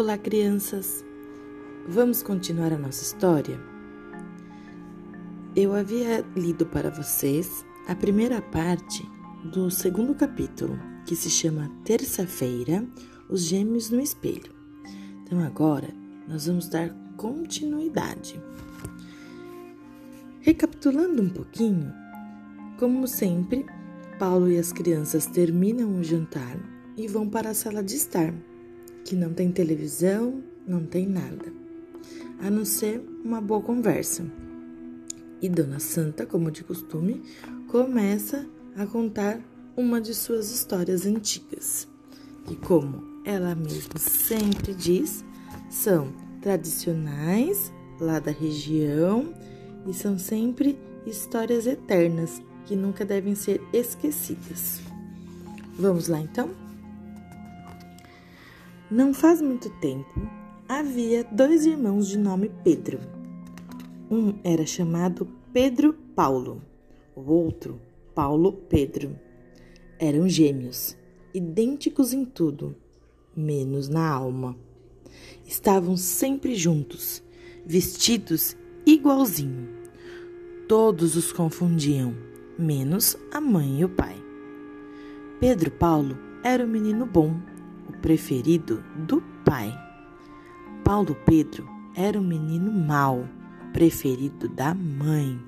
Olá, crianças! Vamos continuar a nossa história? Eu havia lido para vocês a primeira parte do segundo capítulo, que se chama Terça-feira Os Gêmeos no Espelho. Então, agora nós vamos dar continuidade. Recapitulando um pouquinho, como sempre, Paulo e as crianças terminam o jantar e vão para a sala de estar que não tem televisão, não tem nada, a não ser uma boa conversa. E Dona Santa, como de costume, começa a contar uma de suas histórias antigas, que, como ela mesma sempre diz, são tradicionais lá da região e são sempre histórias eternas que nunca devem ser esquecidas. Vamos lá então? Não faz muito tempo, havia dois irmãos de nome Pedro. Um era chamado Pedro Paulo, o outro Paulo Pedro. Eram gêmeos, idênticos em tudo, menos na alma. Estavam sempre juntos, vestidos igualzinho. Todos os confundiam, menos a mãe e o pai. Pedro Paulo era o menino bom preferido do pai. Paulo Pedro era o menino mau, preferido da mãe.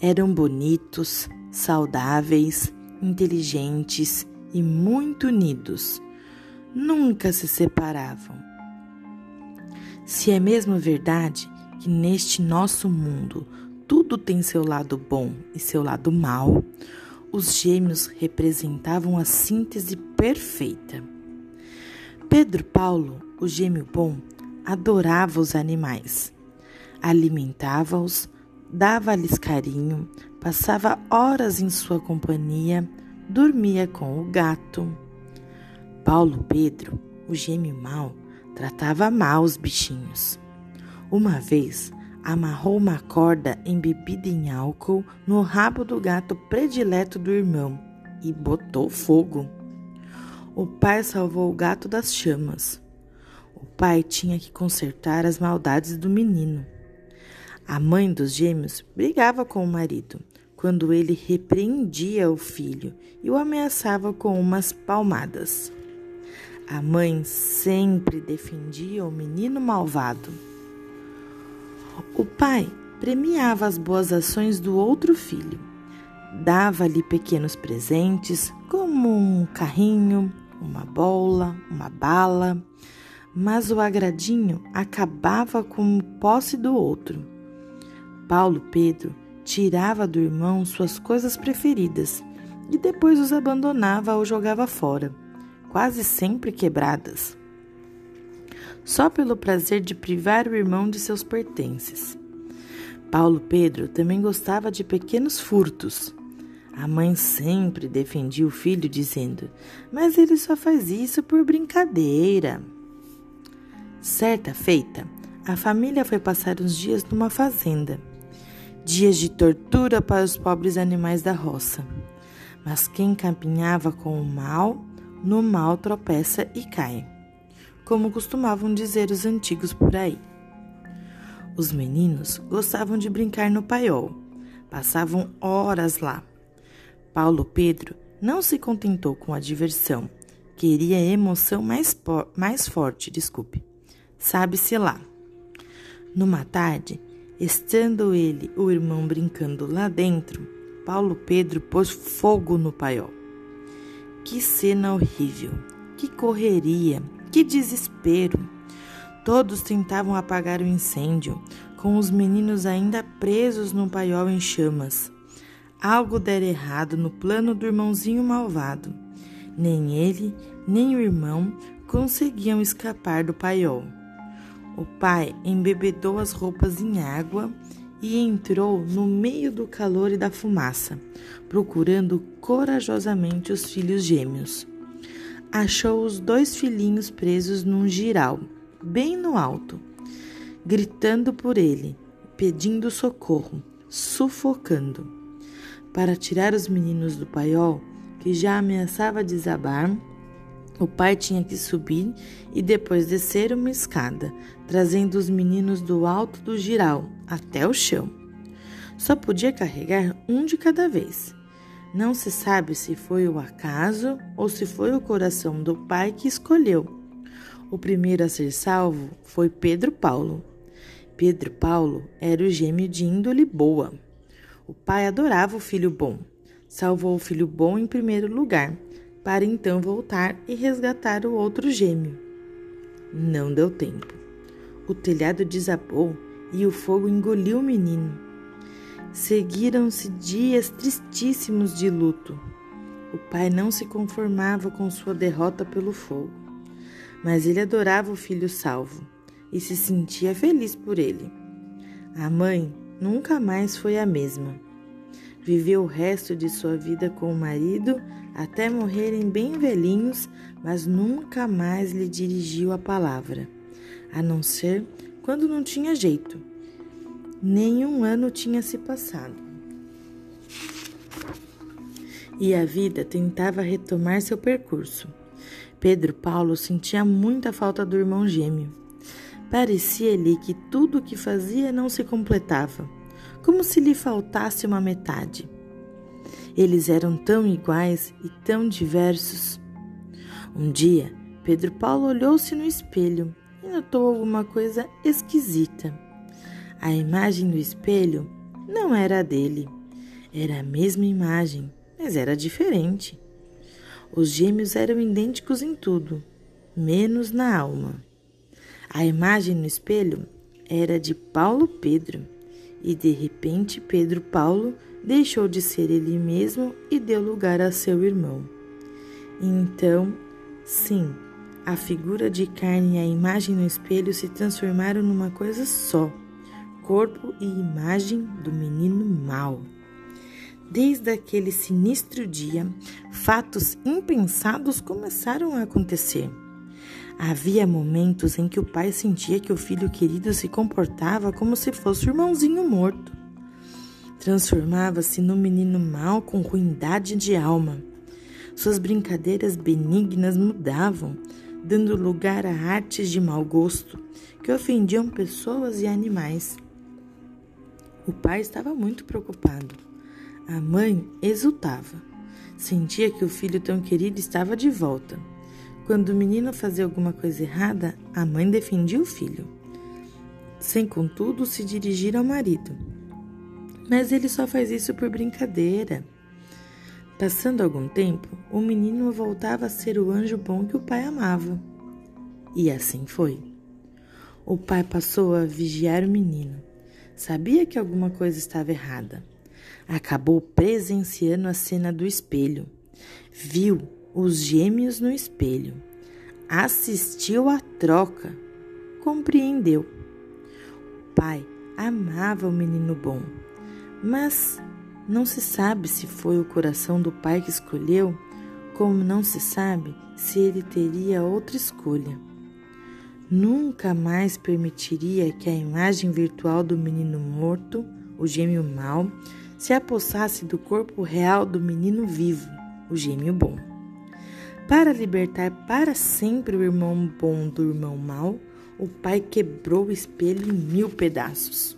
Eram bonitos, saudáveis, inteligentes e muito unidos. Nunca se separavam. Se é mesmo verdade que neste nosso mundo tudo tem seu lado bom e seu lado mau, os gêmeos representavam a síntese perfeita. Pedro Paulo, o gêmeo bom, adorava os animais. Alimentava-os, dava-lhes carinho, passava horas em sua companhia, dormia com o gato. Paulo Pedro, o gêmeo mau, tratava mal os bichinhos. Uma vez, amarrou uma corda embebida em álcool no rabo do gato predileto do irmão e botou fogo. O pai salvou o gato das chamas. O pai tinha que consertar as maldades do menino. A mãe dos gêmeos brigava com o marido quando ele repreendia o filho e o ameaçava com umas palmadas. A mãe sempre defendia o menino malvado. O pai premiava as boas ações do outro filho. Dava-lhe pequenos presentes, como um carrinho, uma bola, uma bala, mas o agradinho acabava com posse do outro. Paulo Pedro tirava do irmão suas coisas preferidas e depois os abandonava ou jogava fora, quase sempre quebradas, só pelo prazer de privar o irmão de seus pertences. Paulo Pedro também gostava de pequenos furtos a mãe sempre defendia o filho, dizendo: Mas ele só faz isso por brincadeira. Certa feita, a família foi passar uns dias numa fazenda. Dias de tortura para os pobres animais da roça. Mas quem caminhava com o mal, no mal tropeça e cai, como costumavam dizer os antigos por aí. Os meninos gostavam de brincar no paiol, passavam horas lá Paulo Pedro não se contentou com a diversão, queria emoção mais, mais forte, desculpe. Sabe-se lá. Numa tarde, estando ele o irmão brincando lá dentro, Paulo Pedro pôs fogo no paiol. Que cena horrível! Que correria! Que desespero! Todos tentavam apagar o incêndio, com os meninos ainda presos no paiol em chamas. Algo dera errado no plano do irmãozinho malvado. Nem ele, nem o irmão conseguiam escapar do paiol. O pai embebedou as roupas em água e entrou no meio do calor e da fumaça, procurando corajosamente os filhos gêmeos. Achou os dois filhinhos presos num giral, bem no alto, gritando por ele, pedindo socorro, sufocando. Para tirar os meninos do paiol, que já ameaçava desabar, O pai tinha que subir e depois descer uma escada, trazendo os meninos do alto do giral até o chão. Só podia carregar um de cada vez. Não se sabe se foi o acaso ou se foi o coração do pai que escolheu. O primeiro a ser salvo foi Pedro Paulo. Pedro Paulo era o gêmeo de índole boa. O pai adorava o filho bom. Salvou o filho bom em primeiro lugar para então voltar e resgatar o outro gêmeo. Não deu tempo. O telhado desabou e o fogo engoliu o menino. Seguiram-se dias tristíssimos de luto. O pai não se conformava com sua derrota pelo fogo, mas ele adorava o filho salvo e se sentia feliz por ele. A mãe nunca mais foi a mesma. Viveu o resto de sua vida com o marido até morrerem bem velhinhos, mas nunca mais lhe dirigiu a palavra, a não ser quando não tinha jeito. Nenhum ano tinha se passado. E a vida tentava retomar seu percurso. Pedro Paulo sentia muita falta do irmão gêmeo. Parecia-lhe que tudo o que fazia não se completava, como se lhe faltasse uma metade. Eles eram tão iguais e tão diversos. Um dia, Pedro Paulo olhou-se no espelho e notou alguma coisa esquisita. A imagem do espelho não era a dele. Era a mesma imagem, mas era diferente. Os gêmeos eram idênticos em tudo, menos na alma. A imagem no espelho era de Paulo Pedro, e de repente Pedro Paulo deixou de ser ele mesmo e deu lugar a seu irmão. Então, sim, a figura de carne e a imagem no espelho se transformaram numa coisa só: corpo e imagem do menino mau. Desde aquele sinistro dia, fatos impensados começaram a acontecer. Havia momentos em que o pai sentia que o filho querido se comportava como se fosse o irmãozinho morto transformava-se num menino mau com ruindade de alma. Suas brincadeiras benignas mudavam, dando lugar a artes de mau gosto que ofendiam pessoas e animais. O pai estava muito preocupado. A mãe exultava. Sentia que o filho tão querido estava de volta. Quando o menino fazia alguma coisa errada, a mãe defendia o filho, sem contudo se dirigir ao marido. Mas ele só faz isso por brincadeira. Passando algum tempo, o menino voltava a ser o anjo bom que o pai amava. E assim foi. O pai passou a vigiar o menino. Sabia que alguma coisa estava errada. Acabou presenciando a cena do espelho. Viu os gêmeos no espelho. Assistiu à troca. Compreendeu. O pai amava o menino bom mas não se sabe se foi o coração do pai que escolheu, como não se sabe se ele teria outra escolha. Nunca mais permitiria que a imagem virtual do menino morto, o gêmeo mau, se apossasse do corpo real do menino vivo, o gêmeo bom. Para libertar para sempre o irmão bom do irmão mau, o pai quebrou o espelho em mil pedaços.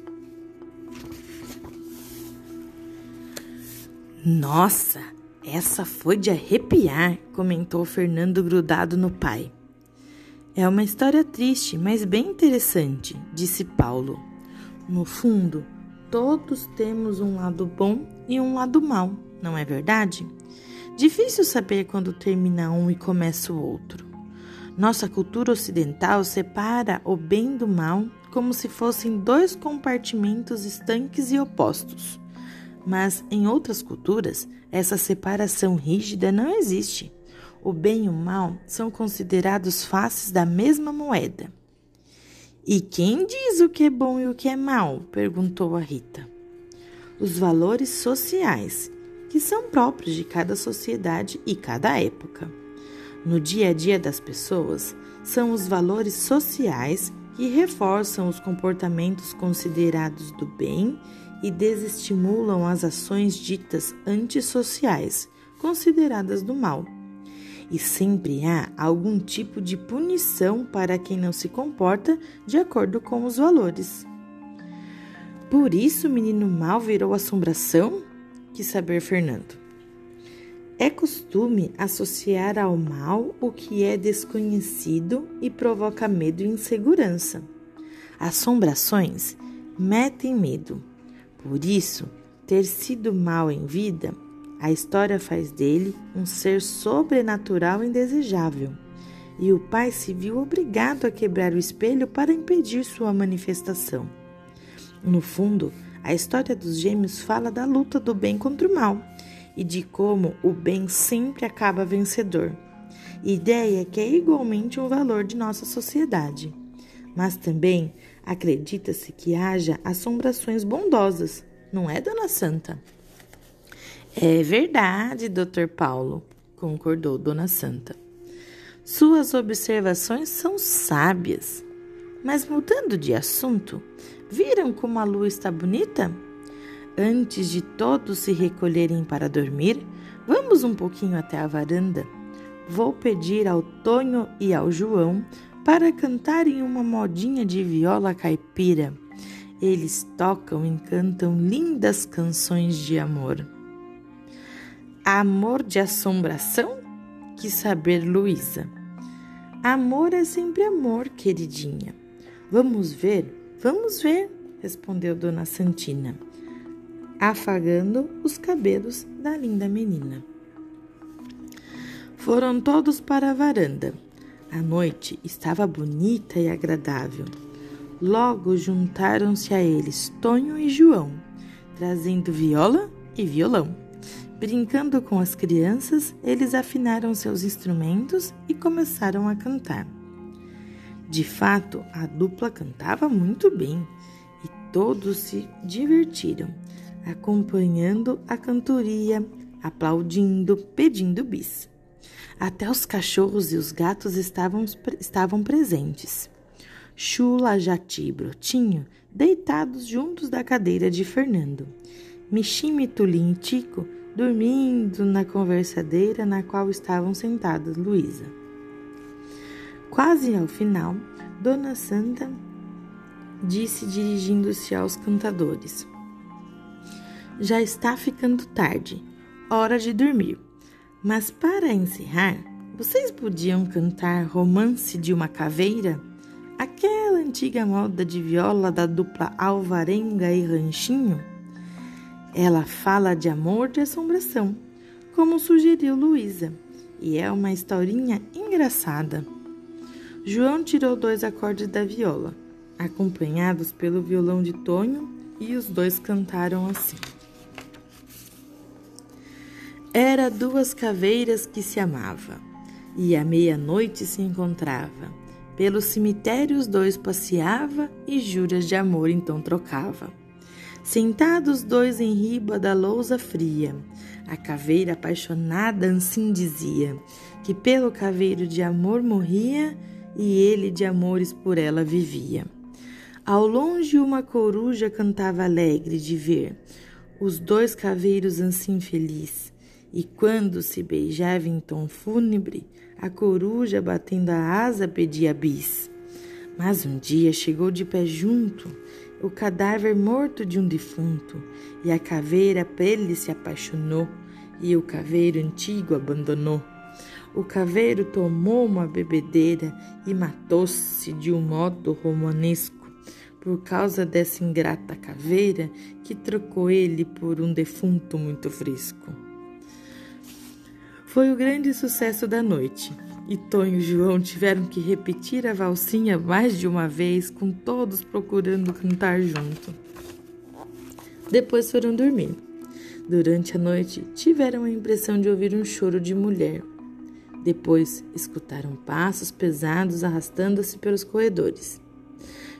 Nossa, essa foi de arrepiar, comentou Fernando grudado no pai. É uma história triste, mas bem interessante, disse Paulo. No fundo, todos temos um lado bom e um lado mau, não é verdade? Difícil saber quando termina um e começa o outro. Nossa cultura ocidental separa o bem do mal como se fossem dois compartimentos estanques e opostos. Mas em outras culturas, essa separação rígida não existe. O bem e o mal são considerados faces da mesma moeda. E quem diz o que é bom e o que é mal? perguntou a Rita. Os valores sociais, que são próprios de cada sociedade e cada época. No dia a dia das pessoas, são os valores sociais que reforçam os comportamentos considerados do bem e desestimulam as ações ditas antissociais, consideradas do mal. e sempre há algum tipo de punição para quem não se comporta de acordo com os valores. Por isso o menino mal virou assombração? Quis saber Fernando. É costume associar ao mal o que é desconhecido e provoca medo e insegurança. Assombrações metem medo. Por isso, ter sido mal em vida, a história faz dele um ser sobrenatural indesejável. E o pai se viu obrigado a quebrar o espelho para impedir sua manifestação. No fundo, a história dos gêmeos fala da luta do bem contra o mal e de como o bem sempre acaba vencedor. Ideia que é igualmente um valor de nossa sociedade. Mas também acredita-se que haja assombrações bondosas, não é, Dona Santa? É verdade, Dr. Paulo, concordou Dona Santa. Suas observações são sábias. Mas mudando de assunto, viram como a lua está bonita? Antes de todos se recolherem para dormir, vamos um pouquinho até a varanda. Vou pedir ao Tonho e ao João para cantarem uma modinha de viola caipira eles tocam e cantam lindas canções de amor. Amor de assombração? Quis saber Luísa. Amor é sempre amor, queridinha. Vamos ver, vamos ver, respondeu Dona Santina, afagando os cabelos da linda menina. Foram todos para a varanda. A noite estava bonita e agradável. Logo juntaram-se a eles Tonho e João, trazendo viola e violão. Brincando com as crianças, eles afinaram seus instrumentos e começaram a cantar. De fato, a dupla cantava muito bem e todos se divertiram, acompanhando a cantoria, aplaudindo, pedindo bis. Até os cachorros e os gatos estavam, estavam presentes. Chula, Jati e Brotinho deitados juntos da cadeira de Fernando. Michime, Tulim e Tico dormindo na conversadeira na qual estavam sentadas Luísa. Quase ao final, Dona Santa disse dirigindo-se aos cantadores: Já está ficando tarde, hora de dormir. Mas para encerrar, vocês podiam cantar Romance de uma Caveira? Aquela antiga moda de viola da dupla Alvarenga e Ranchinho, ela fala de amor de assombração, como sugeriu Luísa, e é uma historinha engraçada. João tirou dois acordes da viola, acompanhados pelo violão de Tonho, e os dois cantaram assim. Era duas caveiras que se amava, e à meia-noite se encontrava pelo cemitério os dois passeava e juras de amor então trocava. Sentados dois em riba da lousa fria, a caveira apaixonada assim dizia que pelo caveiro de amor morria e ele de amores por ela vivia. Ao longe uma coruja cantava alegre de ver os dois caveiros assim feliz, e quando se beijava em tom fúnebre, a coruja, batendo a asa, pedia bis. Mas um dia chegou de pé junto o cadáver morto de um defunto, e a caveira pele se apaixonou, e o caveiro antigo abandonou. O caveiro tomou uma bebedeira e matou-se de um modo romanesco, por causa dessa ingrata caveira que trocou ele por um defunto muito fresco. Foi o grande sucesso da noite. E Tonho e João tiveram que repetir a valsinha mais de uma vez, com todos procurando cantar junto. Depois foram dormir. Durante a noite, tiveram a impressão de ouvir um choro de mulher. Depois, escutaram passos pesados arrastando-se pelos corredores.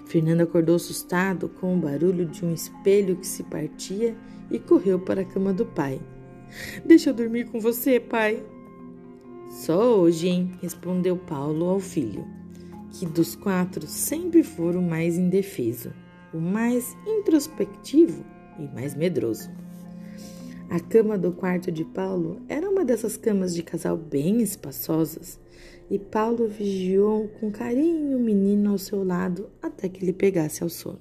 Fernando acordou assustado com o barulho de um espelho que se partia e correu para a cama do pai. Deixa eu dormir com você, pai. Só hoje, hein? respondeu Paulo ao filho, que dos quatro sempre for o mais indefeso, o mais introspectivo e mais medroso. A cama do quarto de Paulo era uma dessas camas de casal bem espaçosas, e Paulo vigiou com carinho o menino ao seu lado até que ele pegasse ao sono.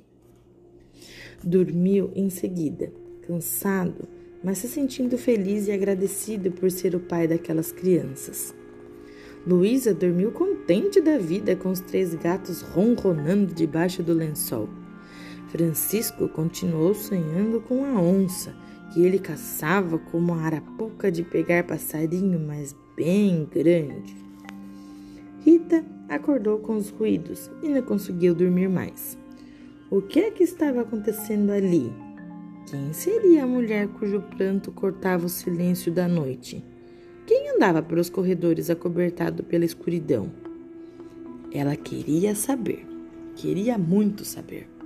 Dormiu em seguida, cansado, mas se sentindo feliz e agradecido por ser o pai daquelas crianças. Luísa dormiu contente da vida com os três gatos ronronando debaixo do lençol. Francisco continuou sonhando com a onça que ele caçava como a arapuca de pegar passarinho, mas bem grande. Rita acordou com os ruídos e não conseguiu dormir mais. O que é que estava acontecendo ali? Quem seria a mulher cujo pranto cortava o silêncio da noite? Quem andava pelos corredores acobertado pela escuridão? Ela queria saber, queria muito saber.